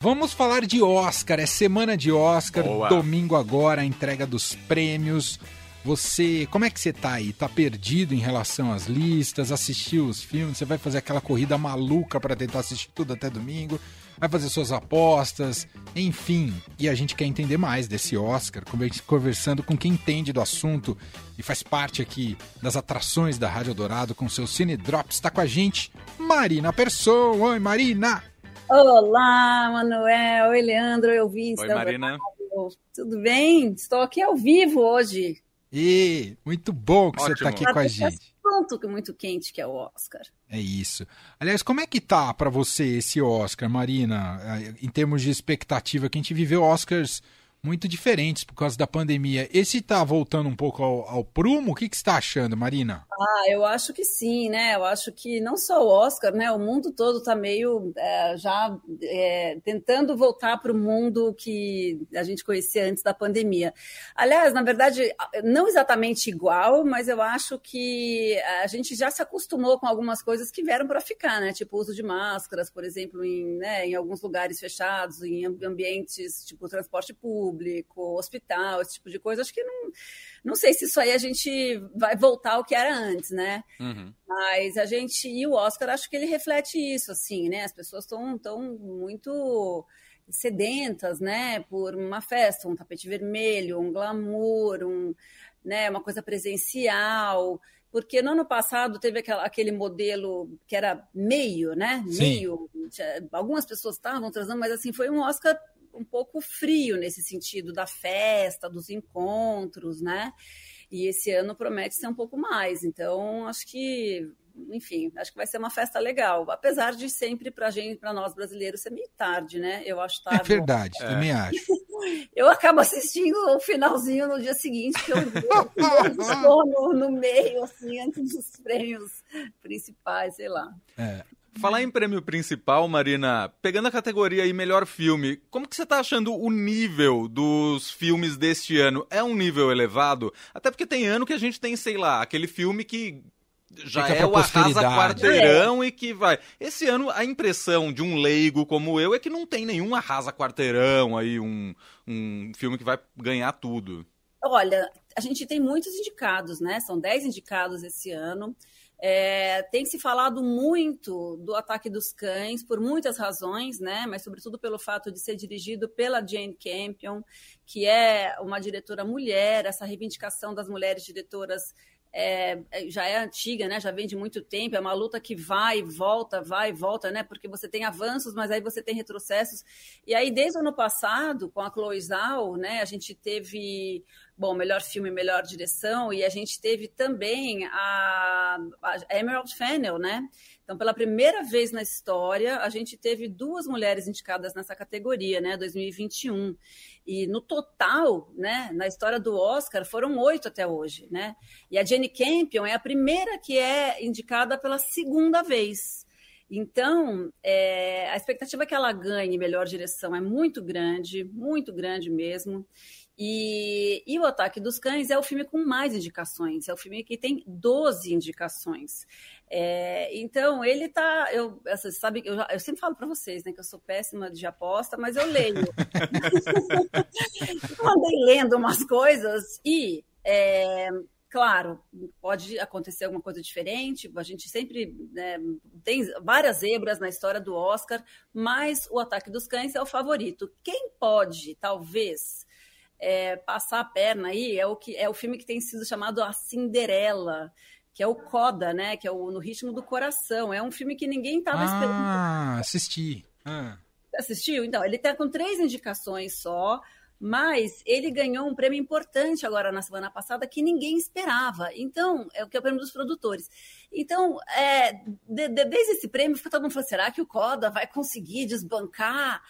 Vamos falar de Oscar, é semana de Oscar, Boa. domingo agora, a entrega dos prêmios. Você, como é que você tá aí? Tá perdido em relação às listas? Assistiu os filmes? Você vai fazer aquela corrida maluca para tentar assistir tudo até domingo? Vai fazer suas apostas? Enfim, e a gente quer entender mais desse Oscar, conversando com quem entende do assunto e faz parte aqui das atrações da Rádio Dourado com seu Cine Drops. Está com a gente Marina Persson. Oi, Marina! Olá, Manuel. Oi, Leandro. Eu vi. Oi, Marina. Tudo bem? Estou aqui ao vivo hoje. E muito bom que Ótimo. você está aqui com a gente. Assunto muito quente que é o Oscar. É isso. Aliás, como é que tá para você esse Oscar, Marina? Em termos de expectativa, que a gente viveu Oscars muito diferentes por causa da pandemia. Esse está voltando um pouco ao, ao prumo? O que, que você está achando, Marina? Ah, eu acho que sim, né? Eu acho que não só o Oscar, né? O mundo todo está meio é, já é, tentando voltar para o mundo que a gente conhecia antes da pandemia. Aliás, na verdade, não exatamente igual, mas eu acho que a gente já se acostumou com algumas coisas que vieram para ficar, né? Tipo o uso de máscaras, por exemplo, em, né, em alguns lugares fechados, em ambientes tipo transporte público público, hospital, esse tipo de coisa, acho que não, não sei se isso aí a gente vai voltar ao que era antes, né? Uhum. Mas a gente, e o Oscar, acho que ele reflete isso, assim, né? As pessoas estão tão muito sedentas, né, por uma festa, um tapete vermelho, um glamour, um, né, uma coisa presencial, porque no ano passado teve aquela, aquele modelo que era meio, né, Sim. meio, algumas pessoas estavam trazendo, mas assim, foi um Oscar um pouco frio nesse sentido da festa, dos encontros, né? E esse ano promete ser um pouco mais. Então, acho que, enfim, acho que vai ser uma festa legal. Apesar de sempre para gente, para nós brasileiros, ser meio tarde, né? Eu acho tarde. É verdade, é. também acho. Eu acabo assistindo o finalzinho no dia seguinte, que eu estou no, no meio, assim, antes dos prêmios principais, sei lá. É. Falar em prêmio principal, Marina, pegando a categoria aí melhor filme, como que você está achando o nível dos filmes deste ano? É um nível elevado? Até porque tem ano que a gente tem, sei lá, aquele filme que já Fica é o arrasa quarteirão é. e que vai. Esse ano a impressão de um leigo como eu é que não tem nenhum arrasa quarteirão aí, um, um filme que vai ganhar tudo. Olha, a gente tem muitos indicados, né? São 10 indicados esse ano. É, tem se falado muito do ataque dos cães por muitas razões, né? Mas sobretudo pelo fato de ser dirigido pela Jane Campion, que é uma diretora mulher. Essa reivindicação das mulheres diretoras é, é, já é antiga, né? Já vem de muito tempo. É uma luta que vai e volta, vai e volta, né? Porque você tem avanços, mas aí você tem retrocessos. E aí, desde o ano passado, com a Chloe Zhao, né? A gente teve bom, melhor filme, melhor direção, e a gente teve também a, a Emerald Fennel, né? Então, pela primeira vez na história, a gente teve duas mulheres indicadas nessa categoria, né, 2021. E no total, né, na história do Oscar, foram oito até hoje, né? E a Jenny Campion é a primeira que é indicada pela segunda vez. Então, é, a expectativa que ela ganhe melhor direção é muito grande, muito grande mesmo. E, e, O Ataque dos Cães é o filme com mais indicações, é o filme que tem 12 indicações. É, então, ele tá. Eu, você sabe, eu, eu sempre falo para vocês né, que eu sou péssima de aposta, mas eu leio. eu andei lendo umas coisas e. É, claro, pode acontecer alguma coisa diferente. A gente sempre né, tem várias zebras na história do Oscar, mas o Ataque dos Cães é o favorito. Quem pode, talvez, é, passar a perna aí é o que é o filme que tem sido chamado a Cinderela que é o Coda, né? Que é o No Ritmo do Coração. É um filme que ninguém estava ah, esperando. Ah, assisti. Ah. Assistiu? Então, ele está com três indicações só, mas ele ganhou um prêmio importante agora na semana passada que ninguém esperava. Então, é o que é o prêmio dos produtores. Então, é, de, de, desde esse prêmio, todo mundo falou: será que o Coda vai conseguir desbancar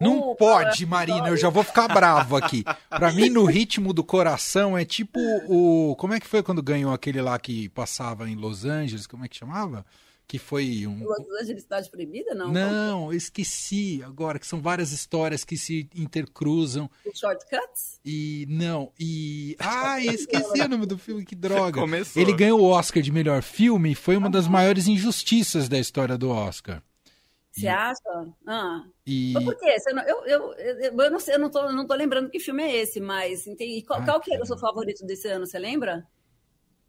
não pode, Marina, eu já vou ficar bravo aqui. Pra mim, no ritmo do coração, é tipo o. Como é que foi quando ganhou aquele lá que passava em Los Angeles? Como é que chamava? Que foi um. Los Angeles Cidade Proibida, não? Não, eu esqueci agora, que são várias histórias que se intercruzam. Shortcuts? E. Não, e. Ah, esqueci o nome do filme, que droga. Começou. Ele ganhou o Oscar de melhor filme e foi uma das maiores injustiças da história do Oscar. Você acha? Ah. E... Mas por quê? Não, eu, eu, eu, eu, não sei, eu não tô, não tô lembrando que filme é esse, mas entendi. Qual, ah, qual que era o seu favorito desse ano, você lembra?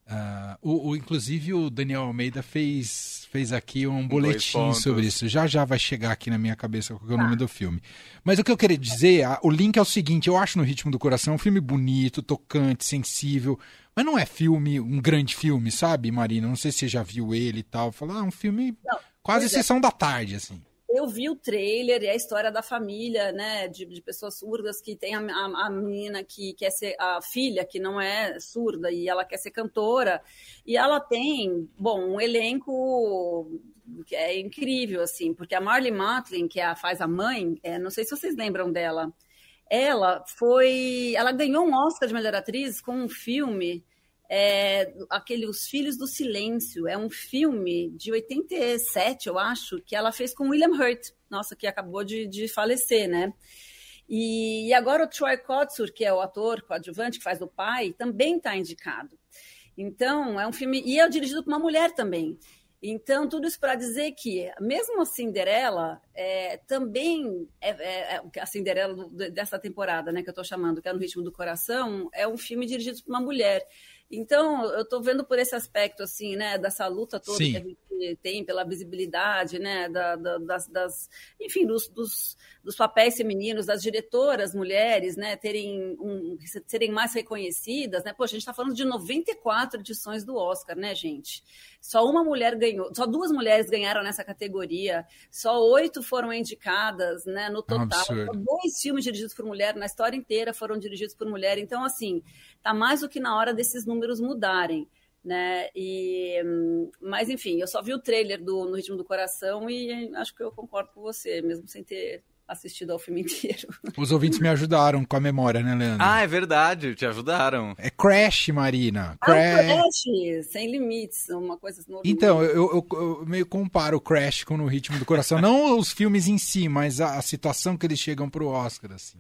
Uh, o, o, inclusive o Daniel Almeida fez, fez aqui um boletim sobre isso. Já já vai chegar aqui na minha cabeça qual é o nome ah. do filme. Mas o que eu queria dizer, a, o link é o seguinte: eu acho No Ritmo do Coração um filme bonito, tocante, sensível, mas não é filme, um grande filme, sabe, Marina? Não sei se você já viu ele e tal. Falar, ah, um filme não, quase é. sessão da tarde, assim eu vi o trailer e a história da família, né, de, de pessoas surdas que tem a, a, a, menina que quer ser a filha que não é surda e ela quer ser cantora. E ela tem, bom, um elenco que é incrível assim, porque a Marley Matlin que é a, faz a mãe, é, não sei se vocês lembram dela, ela foi, ela ganhou um Oscar de melhor atriz com um filme é, aquele Os Filhos do Silêncio. É um filme de 87, eu acho, que ela fez com William Hurt, nossa, que acabou de, de falecer, né? E, e, agora o Troy Kotsur, que é o ator coadjuvante que faz o pai, também está indicado. Então, é um filme. E é dirigido por uma mulher também. Então, tudo isso para dizer que, mesmo a Cinderela, é, também é, é, é a Cinderela dessa temporada, né, que eu estou chamando, que é No Ritmo do Coração, é um filme dirigido por uma mulher. Então, eu estou vendo por esse aspecto, assim, né, dessa luta toda Sim. que a gente tem pela visibilidade, né, da, da, das, das, enfim, dos, dos, dos, papéis femininos, das diretoras mulheres, né, terem, um, serem mais reconhecidas, né, poxa, a gente está falando de 94 edições do Oscar, né, gente? Só uma mulher ganhou, só duas mulheres ganharam nessa categoria, só oito foram indicadas, né, no total. É dois filmes dirigidos por mulher na história inteira foram dirigidos por mulher, então, assim, tá mais do que na hora desses números mudarem. Né? E, mas enfim, eu só vi o trailer do No Ritmo do Coração e acho que eu concordo com você, mesmo sem ter assistido ao filme inteiro. Os ouvintes me ajudaram com a memória, né, Leandro? Ah, é verdade, te ajudaram. É Crash, Marina. Crash. Ah, Crash, sem limites, uma coisa normal. Então, eu, eu, eu, meio comparo o Crash com No Ritmo do Coração. Não os filmes em si, mas a, a situação que eles chegam pro Oscar, assim.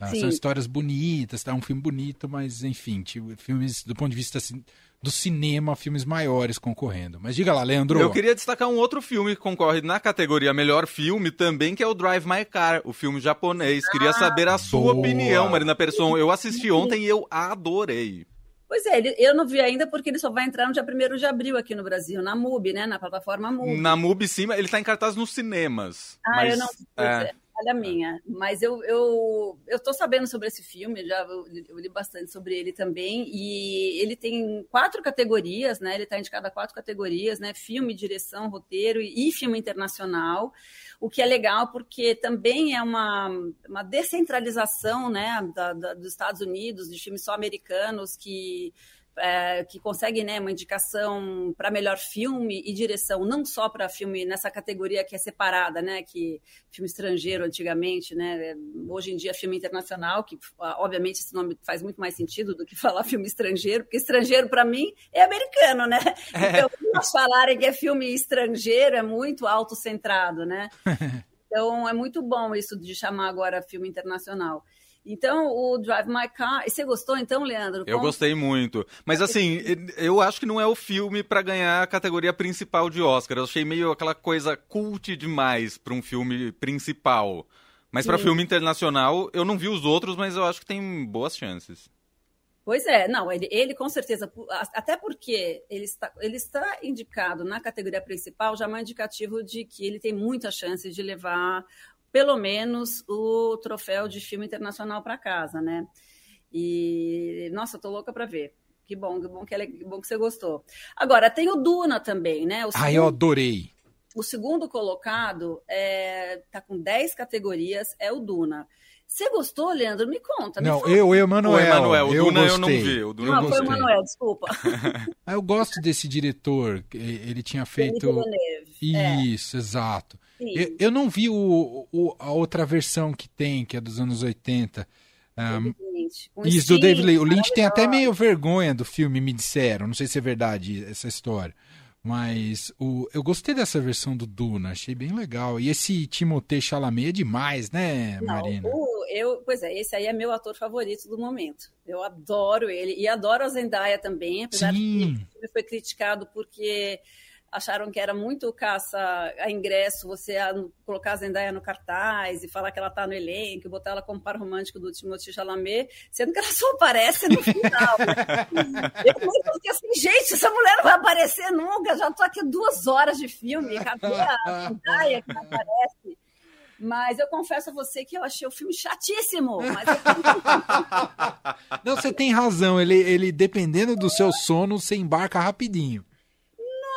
Ah, são histórias bonitas, tá? Um filme bonito, mas enfim, tipo, filmes do ponto de vista assim, do cinema, filmes maiores concorrendo. Mas diga lá, Leandro. Eu queria destacar um outro filme que concorre na categoria melhor filme também, que é o Drive My Car, o filme japonês. Queria ah, saber a sua boa. opinião, Marina Persson. Eu assisti ontem e eu adorei. Pois é, eu não vi ainda porque ele só vai entrar no dia 1 de abril aqui no Brasil, na MUBI, né? Na plataforma MUBI. Na MUBI, sim, ele está em cartaz nos cinemas. Ah, mas, eu não. É falha minha. Mas eu, eu, eu tô sabendo sobre esse filme, já eu, eu, li bastante sobre ele também. E ele tem quatro categorias, né? Ele está indicado a quatro categorias, né? Filme, direção, roteiro e, e filme internacional. O que é legal porque também é uma, uma descentralização né, da, da, dos Estados Unidos, de filmes só americanos que é, que consegue né, uma indicação para melhor filme e direção, não só para filme nessa categoria que é separada, né, que filme estrangeiro antigamente, né, hoje em dia filme internacional, que obviamente esse nome faz muito mais sentido do que falar filme estrangeiro, porque estrangeiro para mim é americano, né? É. Então, falarem que é filme estrangeiro é muito autocentrado, né? Então é muito bom isso de chamar agora filme internacional. Então, o Drive My Car. Você gostou então, Leandro? Eu gostei muito. Mas assim, eu acho que não é o filme para ganhar a categoria principal de Oscar. Eu achei meio aquela coisa cult demais para um filme principal. Mas para filme internacional, eu não vi os outros, mas eu acho que tem boas chances. Pois é, não, ele, ele com certeza, até porque ele está, ele está indicado na categoria principal, já é um indicativo de que ele tem muita chance de levar pelo menos o troféu de filme internacional para casa, né? E nossa, tô louca para ver. Que bom, que bom que, ela, que bom que você gostou. Agora tem o Duna também, né? O segundo, ah, eu adorei. O segundo colocado é, tá com 10 categorias, é o Duna. Você gostou, Leandro? Me conta. Me não, fala. eu, Emanuel. O Emanuel, o eu Duna gostei. eu não vi. O Duna não, foi o Emanuel, desculpa. Ah, eu gosto desse diretor. Ele tinha feito. É. Isso, é. exato. Eu, eu, não vi o, o, a outra versão que tem, que é dos anos 80. Um, isso, do David Lynch. O Lynch tem até meio vergonha do filme, me disseram. Não sei se é verdade essa história. Mas o, eu gostei dessa versão do Duna, achei bem legal. E esse Timothée Chalamet é demais, né, Marina? Não, o, eu, pois é, esse aí é meu ator favorito do momento. Eu adoro ele. E adoro a Zendaya também, apesar Sim. de que ele foi criticado porque acharam que era muito caça a ingresso você a colocar a Zendaya no cartaz e falar que ela está no elenco, botar ela como par romântico do Timothée Chalamet, sendo que ela só aparece no final. Eu fiquei assim, gente, essa mulher não vai aparecer nunca, já estou aqui duas horas de filme, cadê a Zendaya que aparece? Mas eu confesso a você que eu achei o filme chatíssimo. Mas eu... Não, você tem razão. Ele, ele, dependendo do seu sono, você embarca rapidinho.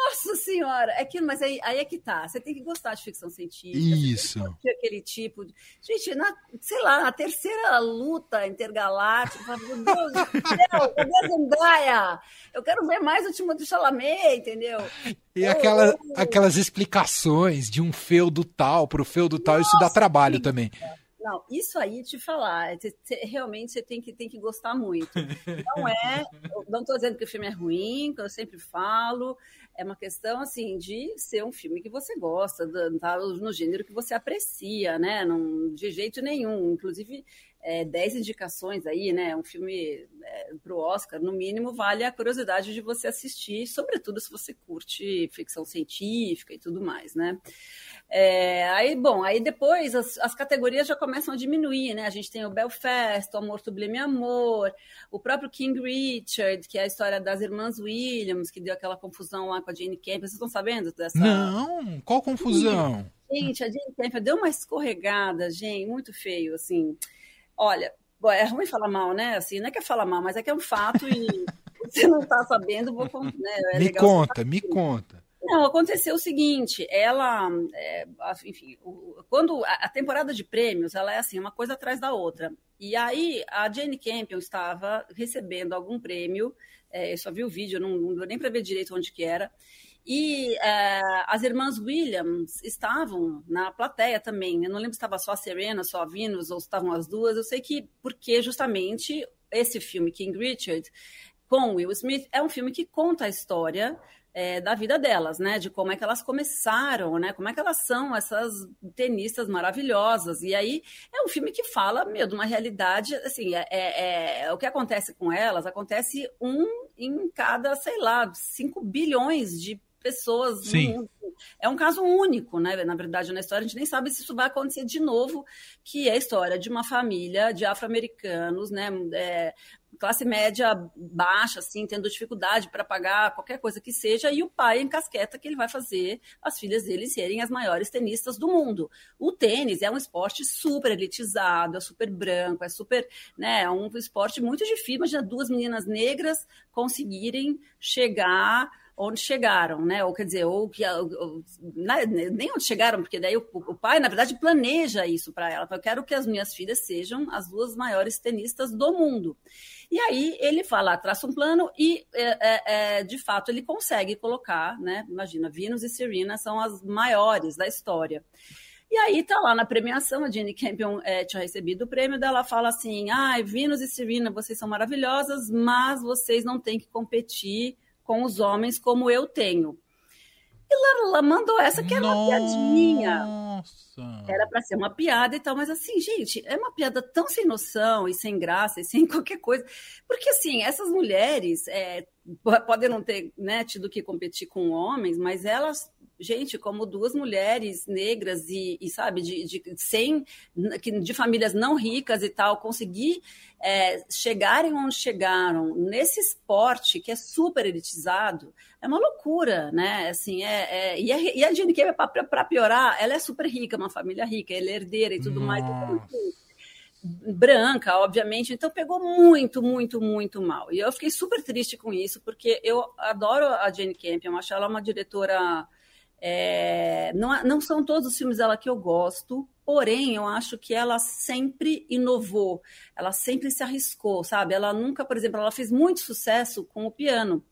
Nossa senhora! É que, mas aí, aí é que tá. Você tem que gostar de ficção científica. Isso. aquele tipo. De... Gente, na, sei lá, na terceira luta intergaláctica, meu Deus do céu, cadê a Zendaya? Eu quero ver mais o Timothée Chalamet, entendeu? E aquela, aquelas explicações de um feudo tal para o feudo tal, Nossa, isso dá trabalho também. Não, isso aí te falar, realmente você tem que, tem que gostar muito. Não é, não estou dizendo que o filme é ruim, que eu sempre falo, é uma questão assim de ser um filme que você gosta, tá, no gênero que você aprecia, né? Não, de jeito nenhum. Inclusive, é, 10 indicações aí, né? Um filme é, para o Oscar, no mínimo, vale a curiosidade de você assistir, sobretudo se você curte ficção científica e tudo mais, né? É, aí, bom, aí depois as, as, categorias já começam a diminuir, né? A gente tem o Belfast, o Amor Sublime Amor, o próprio King Richard, que é a história das irmãs Williams, que deu aquela confusão lá com a Jane Campion. Vocês estão sabendo dessa? Não, qual confusão? Gente, a Jane Campion deu uma escorregada, gente, muito feio, assim. Olha, é ruim falar mal, né? Assim, não é que é falar mal, mas é que é um fato e você não está sabendo, vou né? É me conta, me conta. Não, aconteceu o seguinte, ela, é, enfim, quando a temporada de prêmios, ela é assim, uma coisa atrás da outra. E aí a Jane Campion estava recebendo algum prêmio, é, eu só vi o vídeo, não, não deu nem para ver direito onde que era, e é, as irmãs Williams estavam na plateia também. Eu não lembro se estava só a Serena, só a Venus, ou se estavam as duas. Eu sei que porque justamente esse filme, King Richard, com Will Smith, é um filme que conta a história é, da vida delas, né? De como é que elas começaram, né? Como é que elas são essas tenistas maravilhosas. E aí é um filme que fala, meu, de uma realidade, assim, é, é, é o que acontece com elas, acontece um em cada, sei lá, 5 bilhões de pessoas Sim. no mundo. É um caso único, né? Na verdade, na história, a gente nem sabe se isso vai acontecer de novo, que é a história de uma família de afro-americanos, né? É, classe média baixa, assim, tendo dificuldade para pagar qualquer coisa que seja, e o pai encasqueta que ele vai fazer as filhas dele serem as maiores tenistas do mundo. O tênis é um esporte super elitizado, é super branco, é super, né, é um esporte muito difícil. Imagina duas meninas negras conseguirem chegar onde chegaram, né? Ou quer dizer, ou que ou, nem onde chegaram, porque daí o, o pai, na verdade, planeja isso para ela. Eu quero que as minhas filhas sejam as duas maiores tenistas do mundo. E aí ele fala, traça um plano e, é, é, é, de fato, ele consegue colocar, né? Imagina, Venus e Serena são as maiores da história. E aí tá lá na premiação, a Jenny Campion é, tinha recebido o prêmio, dela fala assim, ah, Venus e Serena, vocês são maravilhosas, mas vocês não têm que competir com os homens como eu tenho. E ela, mandou essa que era Nossa. uma piadinha. Era para ser uma piada e tal, mas assim, gente, é uma piada tão sem noção e sem graça e sem qualquer coisa. Porque assim, essas mulheres é, podem não ter né, tido que competir com homens, mas elas gente, como duas mulheres negras e, e sabe, de, de, sem, de famílias não ricas e tal, conseguir é, chegarem onde chegaram nesse esporte que é super elitizado, é uma loucura, né? Assim, é, é e, a, e a Jane para piorar, ela é super rica, uma família rica, ela é herdeira e tudo Nossa. mais. Então, branca, obviamente, então pegou muito, muito, muito mal. E eu fiquei super triste com isso, porque eu adoro a Jane Campion, acho ela uma diretora é, não, não são todos os filmes dela que eu gosto, porém eu acho que ela sempre inovou, ela sempre se arriscou, sabe? Ela nunca, por exemplo, ela fez muito sucesso com o piano,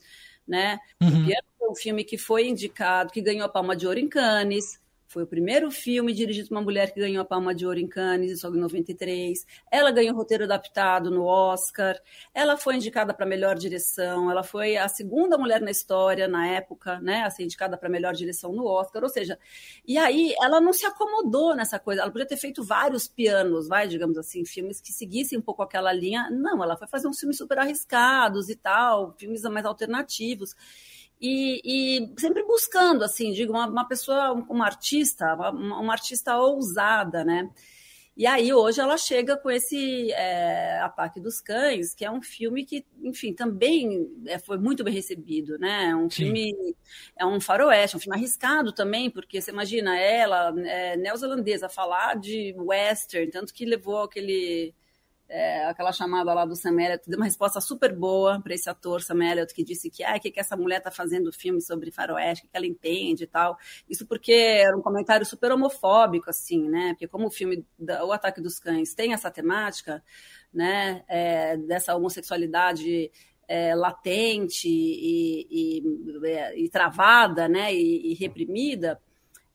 né? Uhum. O piano foi um filme que foi indicado, que ganhou a Palma de Ouro em Cannes, foi o primeiro filme dirigido por uma mulher que ganhou a Palma de Ouro em Cannes, em 93. Ela ganhou roteiro adaptado no Oscar. Ela foi indicada para melhor direção. Ela foi a segunda mulher na história, na época, né, a ser indicada para melhor direção no Oscar. Ou seja, e aí ela não se acomodou nessa coisa. Ela podia ter feito vários pianos, vai, digamos assim, filmes que seguissem um pouco aquela linha. Não, ela foi fazer uns filmes super arriscados e tal, filmes mais alternativos. E, e sempre buscando, assim, digo, uma, uma pessoa, uma artista, uma, uma artista ousada, né? E aí hoje ela chega com esse é, Ataque dos Cães, que é um filme que, enfim, também é, foi muito bem recebido, né? É um Sim. filme, é um faroeste, um filme arriscado também, porque você imagina ela, é, neozelandesa, falar de western, tanto que levou aquele é, aquela chamada lá do Sam Elliott, deu uma resposta super boa para esse ator Sam Elliott, que disse que, ah, que, que essa mulher está fazendo filme sobre faroeste, o que ela entende e tal. Isso porque era um comentário super homofóbico, assim, né? Porque como o filme O Ataque dos Cães tem essa temática, né, é, dessa homossexualidade é, latente e, e, e, e, travada, né, e, reprimida,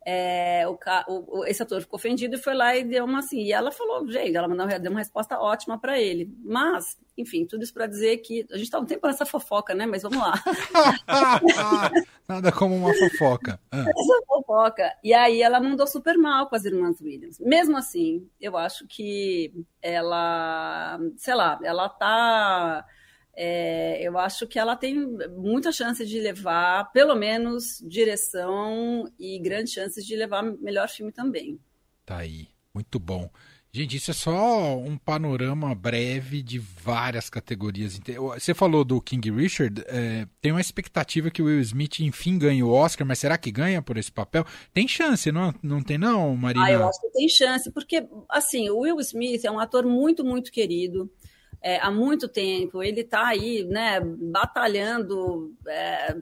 é, o, o, esse ator ficou ofendido e foi lá e deu uma assim. E ela falou, gente, ela deu uma resposta ótima para ele. Mas, enfim, tudo isso para dizer que a gente está um tempo nessa fofoca, né? Mas vamos lá. Nada como uma fofoca. Ah. Essa fofoca. E aí ela mandou super mal com as irmãs Williams. Mesmo assim, eu acho que ela, sei lá, ela tá é, eu acho que ela tem muita chance de levar, pelo menos, direção e grandes chances de levar melhor filme também. Tá aí, muito bom. Gente, isso é só um panorama breve de várias categorias. Você falou do King Richard, é, tem uma expectativa que o Will Smith enfim ganhe o Oscar, mas será que ganha por esse papel? Tem chance, não, não tem não, Marina? Ah, eu acho que tem chance, porque, assim, o Will Smith é um ator muito, muito querido é, há muito tempo, ele está aí, né, batalhando, é,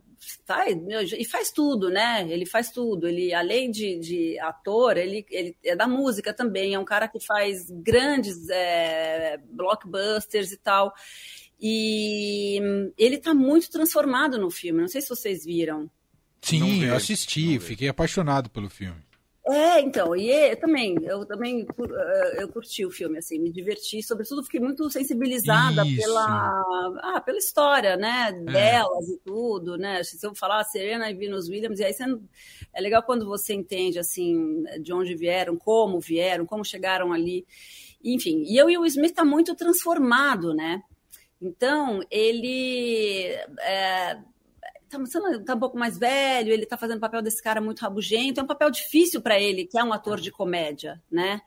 tá, e faz tudo, né? Ele faz tudo. Ele, além de, de ator, ele, ele é da música também. É um cara que faz grandes é, blockbusters e tal. E ele está muito transformado no filme. Não sei se vocês viram. Sim, eu assisti, fiquei apaixonado pelo filme. É, então, e eu também, eu também eh, eu curti o filme, assim, me diverti, sobretudo fiquei muito sensibilizada pela, ah, pela história, né, é. delas e tudo, né, se eu falar Serena e Venus Williams, e aí você, é legal quando você entende, assim, de onde vieram, como vieram, como chegaram ali, enfim, e eu e o Smith tá muito transformado, né, então, ele é, tá, tá um pouco mais velho, ele tá fazendo o papel desse cara muito rabugento, é um papel difícil para ele, que é um ator de comédia, né?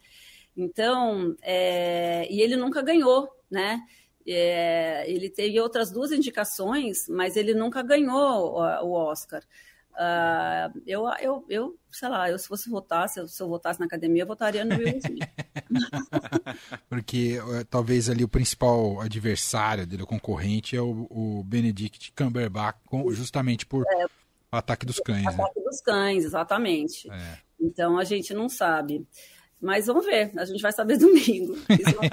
Então, é, e ele nunca ganhou, né? É, ele teve outras duas indicações, mas ele nunca ganhou o Oscar. Uh, eu, eu, eu, sei lá, eu se fosse votar, se eu, se eu votasse na academia, eu votaria no Will Smith. Porque uh, talvez ali o principal adversário dele, o concorrente, é o, o Benedict Cumberbatch, com, justamente por é, Ataque dos Cães. Né? Ataque né? dos Cães, exatamente. É. Então a gente não sabe. Mas vamos ver, a gente vai saber domingo. Isso vai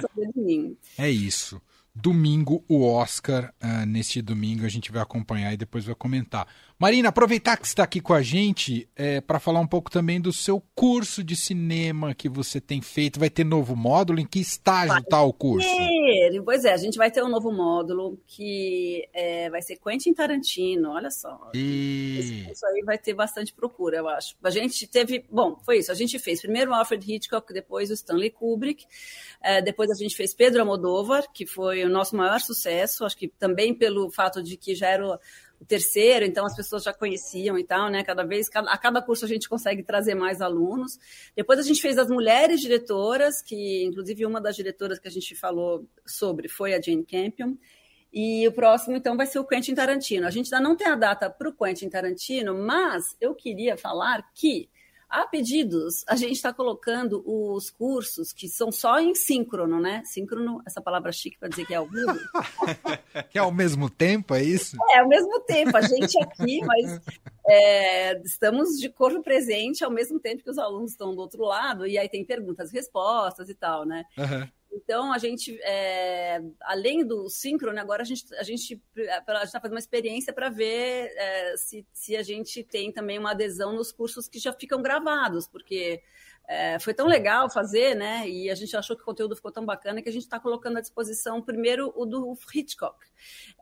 saber domingo. É isso domingo o Oscar. Uh, neste domingo a gente vai acompanhar e depois vai comentar. Marina, aproveitar que está aqui com a gente é, para falar um pouco também do seu curso de cinema que você tem feito. Vai ter novo módulo? Em que estágio está o curso? Ter. Pois é, a gente vai ter um novo módulo que é, vai ser Quentin Tarantino. Olha só. E... Isso aí vai ter bastante procura, eu acho. A gente teve. Bom, foi isso. A gente fez primeiro o Alfred Hitchcock, depois o Stanley Kubrick. É, depois a gente fez Pedro Almodóvar, que foi o nosso maior sucesso. Acho que também pelo fato de que já era o terceiro, então as pessoas já conheciam e tal, né? Cada vez, a cada curso a gente consegue trazer mais alunos. Depois a gente fez as mulheres diretoras, que inclusive uma das diretoras que a gente falou sobre foi a Jane Campion. E o próximo, então, vai ser o Quentin Tarantino. A gente ainda não tem a data para o Quentin Tarantino, mas eu queria falar que a pedidos, a gente está colocando os cursos que são só em síncrono, né? Síncrono, essa palavra chique para dizer que é ao vivo. que é ao mesmo tempo, é isso? É, ao mesmo tempo. A gente aqui, mas é, estamos de corpo presente ao mesmo tempo que os alunos estão do outro lado, e aí tem perguntas, respostas e tal, né? Uhum. Então, a gente, é, além do síncrono, agora a gente a gente está fazendo uma experiência para ver é, se, se a gente tem também uma adesão nos cursos que já ficam gravados, porque é, foi tão legal fazer, né? E a gente achou que o conteúdo ficou tão bacana que a gente está colocando à disposição primeiro o do Hitchcock,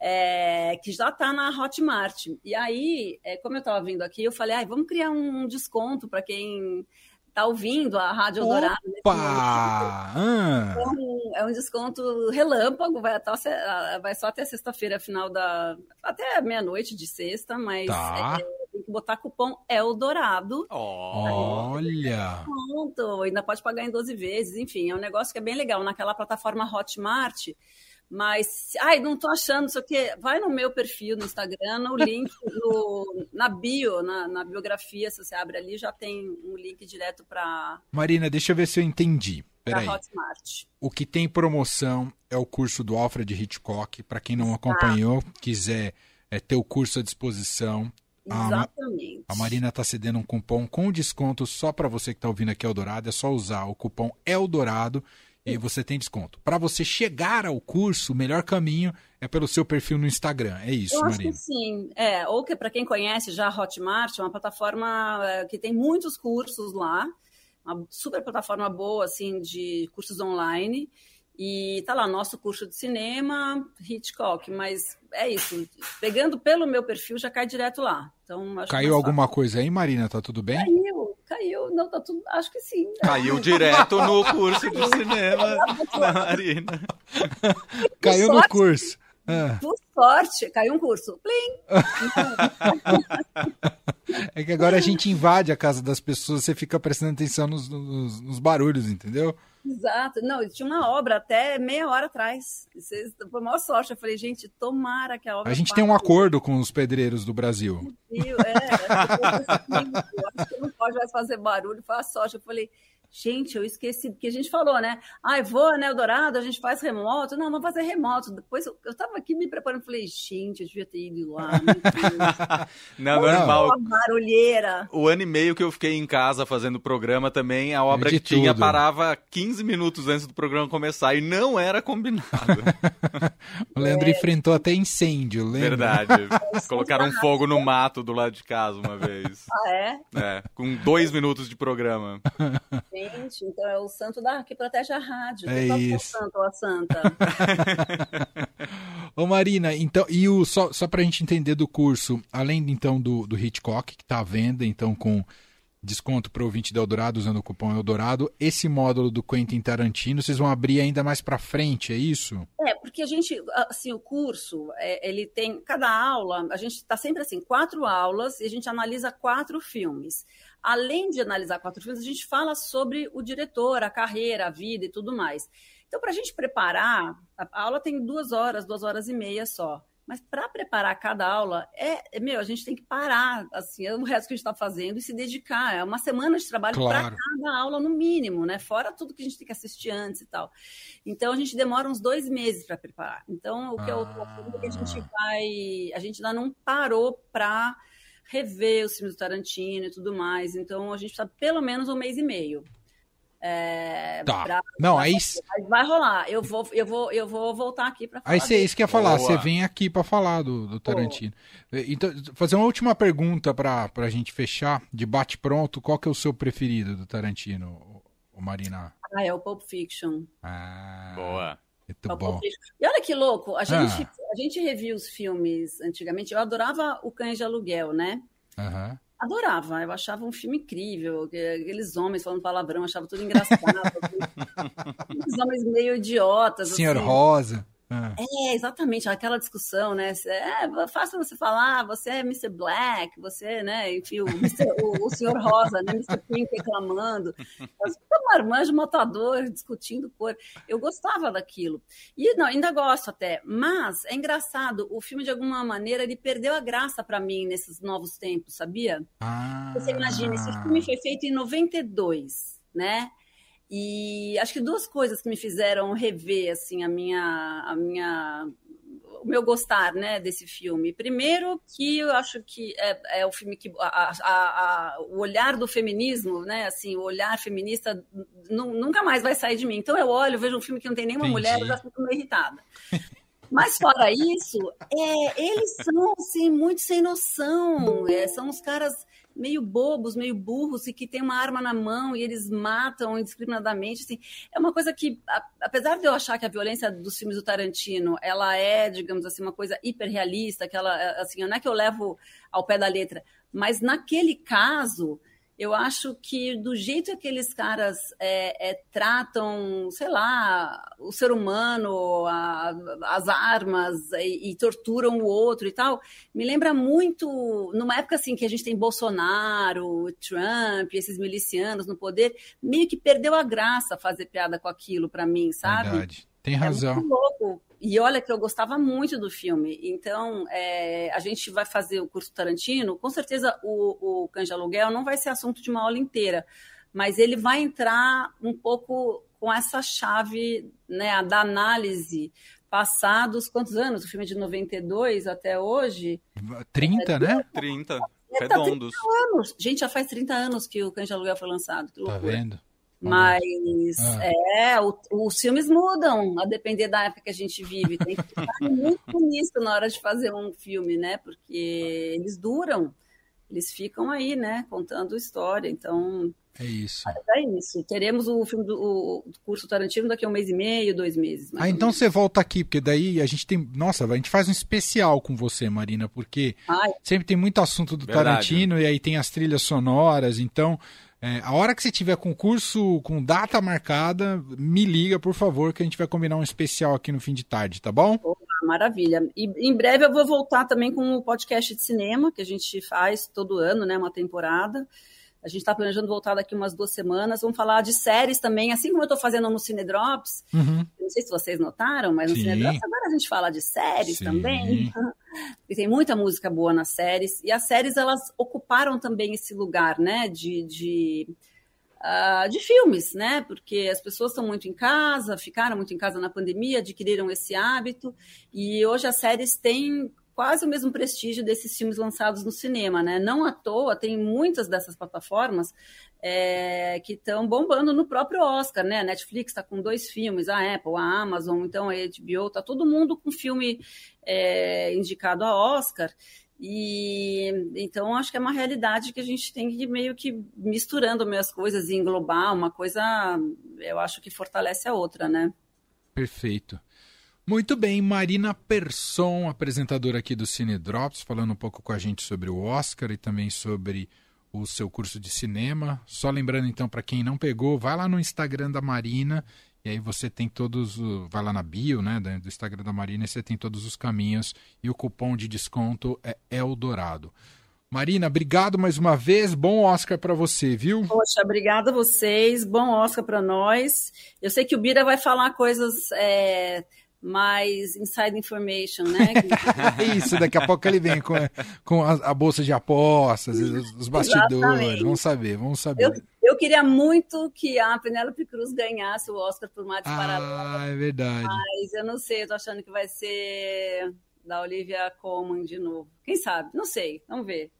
é, que já está na Hotmart. E aí, é, como eu estava vindo aqui, eu falei, ah, vamos criar um desconto para quem está ouvindo a Rádio Dourado. Opa! Então, é um desconto relâmpago, vai, até, vai só até sexta-feira, final da. até meia-noite de sexta, mas tá. é, tem que botar cupom Eldorado. Olha! Pronto, ainda pode pagar em 12 vezes, enfim, é um negócio que é bem legal. Naquela plataforma Hotmart, mas, ai, não tô achando isso aqui. Vai no meu perfil no Instagram, no link, no, na bio, na, na, biografia, se você abre ali, já tem um link direto para. Marina, deixa eu ver se eu entendi. Peraí. Hotmart. O que tem promoção é o curso do Alfred Hitchcock. Para quem não acompanhou, quiser é, ter o curso à disposição. Exatamente. A, a Marina está cedendo um cupom com desconto só para você que está ouvindo aqui Eldorado. É só usar o cupom Eldorado e você tem desconto. Para você chegar ao curso, o melhor caminho é pelo seu perfil no Instagram. É isso, Eu Marina? Acho que sim. É, ou que para quem conhece já a Hotmart, é uma plataforma é, que tem muitos cursos lá, uma super plataforma boa assim de cursos online. E tá lá, nosso curso de cinema, Hitchcock, mas é isso. Pegando pelo meu perfil, já cai direto lá. Então, Caiu alguma coisa aí, Marina? Tá tudo bem? Caiu, caiu. Não, tá tudo. Acho que sim. Caiu direto no curso de cinema da Marina. caiu no curso. Ah. Por sorte, caiu um curso. Plim! é que agora a gente invade a casa das pessoas, você fica prestando atenção nos, nos, nos barulhos, entendeu? Exato. Não, tinha uma obra até meia hora atrás. Foi maior sorte. Eu falei, gente, tomara que a obra. A gente tem um acordo com os pedreiros do Brasil. Brasil é, eu acho que não pode mais fazer barulho, faz sorte. Eu falei, Gente, eu esqueci, porque a gente falou, né? Ai, ah, vou, né, Eldorado, a gente faz remoto. Não, vamos fazer remoto. Depois eu, estava aqui me preparando, falei, gente, eu devia ter ido lá. não, normal. barulheira. O ano e meio que eu fiquei em casa fazendo o programa também, a obra que tinha parava 15 minutos antes do programa começar e não era combinado. o Leandro é. enfrentou até incêndio, lembra? Verdade. Colocaram um fogo no mato do lado de casa uma vez. Ah, é? É, com dois minutos de programa. Então é o santo da, que protege a rádio. É isso. O santo ou a santa. Ô Marina, então, e o, só, só pra gente entender do curso, além então do, do Hitchcock, que tá à venda, então com desconto para o ouvinte do Eldorado usando o cupom Eldorado. Esse módulo do Quentin Tarantino, vocês vão abrir ainda mais para frente, é isso? É, porque a gente, assim, o curso, é, ele tem, cada aula, a gente está sempre assim, quatro aulas e a gente analisa quatro filmes além de analisar quatro filmes, a gente fala sobre o diretor, a carreira, a vida e tudo mais. Então, para a gente preparar, a aula tem duas horas, duas horas e meia só. Mas para preparar cada aula, é, é, meu, a gente tem que parar, assim, é o resto que a gente está fazendo e se dedicar. É uma semana de trabalho claro. para cada aula, no mínimo, né? Fora tudo que a gente tem que assistir antes e tal. Então a gente demora uns dois meses para preparar. Então, o que ah. eu que a gente vai. A gente ainda não parou para rever os filmes do Tarantino e tudo mais. Então a gente precisa pelo menos um mês e meio. É, tá. Pra, não, pra aí vai rolar. Eu vou, eu vou, eu vou voltar aqui para falar. Aí você isso quer falar, você vem aqui para falar do, do Tarantino. Boa. Então, fazer uma última pergunta para a gente fechar, de bate pronto. Qual que é o seu preferido do Tarantino, o Marina? Ah, é o Pulp Fiction. Ah, boa. Muito é bom. E olha que louco, a gente, ah. a gente revia os filmes antigamente. Eu adorava o Cães de Aluguel, né? Uhum. Adorava, eu achava um filme incrível. Aqueles homens falando palavrão, achava tudo engraçado. Aqueles homens meio idiotas. Senhor assim. Rosa. É. é, exatamente, aquela discussão, né? É fácil você falar, você é Mr. Black, você, né? Enfim, o, Mr., o, o senhor Rosa, né? Mr. Pink reclamando. Um marmanjo matador discutindo cor. Eu gostava daquilo. E não, ainda gosto até. Mas é engraçado, o filme, de alguma maneira, ele perdeu a graça para mim nesses novos tempos, sabia? Ah. Você imagina, esse filme foi feito em 92, né? E acho que duas coisas que me fizeram rever assim a minha a minha o meu gostar né, desse filme. Primeiro, que eu acho que é, é o filme que. A, a, a, o olhar do feminismo, né? Assim, o olhar feminista nunca mais vai sair de mim. Então eu olho, vejo um filme que não tem nenhuma Entendi. mulher, eu já fico meio irritada. Mas fora isso, é, eles são assim, muito sem noção. É, são os caras meio bobos, meio burros e que tem uma arma na mão e eles matam indiscriminadamente. Assim, é uma coisa que, apesar de eu achar que a violência dos filmes do Tarantino ela é, digamos assim, uma coisa hiperrealista, que ela, assim, não é que eu levo ao pé da letra, mas naquele caso eu acho que do jeito que aqueles caras é, é, tratam, sei lá, o ser humano, a, as armas e, e, torturam o outro e tal, me lembra muito numa época assim que a gente tem Bolsonaro, Trump, esses milicianos no poder, meio que perdeu a graça fazer piada com aquilo para mim, sabe? Verdade. Tem razão. É muito louco. E olha que eu gostava muito do filme. Então, é, a gente vai fazer o curso Tarantino. Com certeza, o, o Canja Aluguel não vai ser assunto de uma aula inteira, mas ele vai entrar um pouco com essa chave né, da análise passados quantos anos? O filme é de 92 até hoje? 30, é, né? 30. Redondos. 30 anos. Gente, já faz 30 anos que o Canja Aluguel foi lançado. Tá vendo? Mas ah. é, o, os filmes mudam a depender da época que a gente vive. Tem que ficar muito nisso na hora de fazer um filme, né? Porque eles duram, eles ficam aí, né? Contando história. Então. É isso. É isso. Teremos o filme do o curso Tarantino daqui a um mês e meio, dois meses. Ah, então você volta aqui, porque daí a gente tem. Nossa, a gente faz um especial com você, Marina, porque Ai. sempre tem muito assunto do Verdade. Tarantino e aí tem as trilhas sonoras, então. É, a hora que você tiver concurso com data marcada, me liga, por favor, que a gente vai combinar um especial aqui no fim de tarde, tá bom? maravilha. E em breve eu vou voltar também com o podcast de cinema, que a gente faz todo ano, né? Uma temporada. A gente está planejando voltar daqui umas duas semanas. Vamos falar de séries também, assim como eu estou fazendo no Cine Drops. Uhum. Não sei se vocês notaram, mas no Sim. Cine Drops agora a gente fala de séries Sim. também. E tem muita música boa nas séries. E as séries, elas ocuparam também esse lugar, né? De, de, uh, de filmes, né? Porque as pessoas estão muito em casa, ficaram muito em casa na pandemia, adquiriram esse hábito. E hoje as séries têm quase o mesmo prestígio desses filmes lançados no cinema, né? Não à toa, tem muitas dessas plataformas é, que estão bombando no próprio Oscar, né? A Netflix está com dois filmes, a Apple, a Amazon, então a HBO, tá todo mundo com filme é, indicado a Oscar. E então acho que é uma realidade que a gente tem que meio que misturando as coisas e englobar uma coisa, eu acho que fortalece a outra, né? Perfeito. Muito bem, Marina Persson, apresentadora aqui do Cine Drops, falando um pouco com a gente sobre o Oscar e também sobre o seu curso de cinema. Só lembrando então para quem não pegou, vai lá no Instagram da Marina e aí você tem todos, vai lá na bio, né, do Instagram da Marina e você tem todos os caminhos e o cupom de desconto é Eldorado. Marina, obrigado mais uma vez. Bom Oscar para você, viu? Poxa, obrigada a vocês. Bom Oscar para nós. Eu sei que o Bira vai falar coisas é, mais inside information, né? Isso, daqui a pouco ele vem com, com a, a bolsa de apostas, os, os bastidores. Exatamente. Vamos saber, vamos saber. Eu, eu, queria muito que a Penélope Cruz ganhasse o Oscar por Mates ah, Paralelo. Ah, é verdade. Mas eu não sei, eu tô achando que vai ser da Olivia Colman de novo. Quem sabe? Não sei, vamos ver.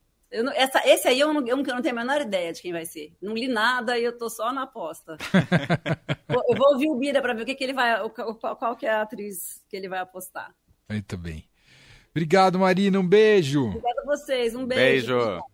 Não, essa, esse aí eu não, eu não, tenho a menor ideia de quem vai ser. Não li nada e eu tô só na aposta. eu vou ouvir o Bira para ver o que, que ele vai. Qual, qual que é a atriz que ele vai apostar. Muito bem. Obrigado, Marina. Um beijo. Obrigada a vocês. Um beijo. Beijo.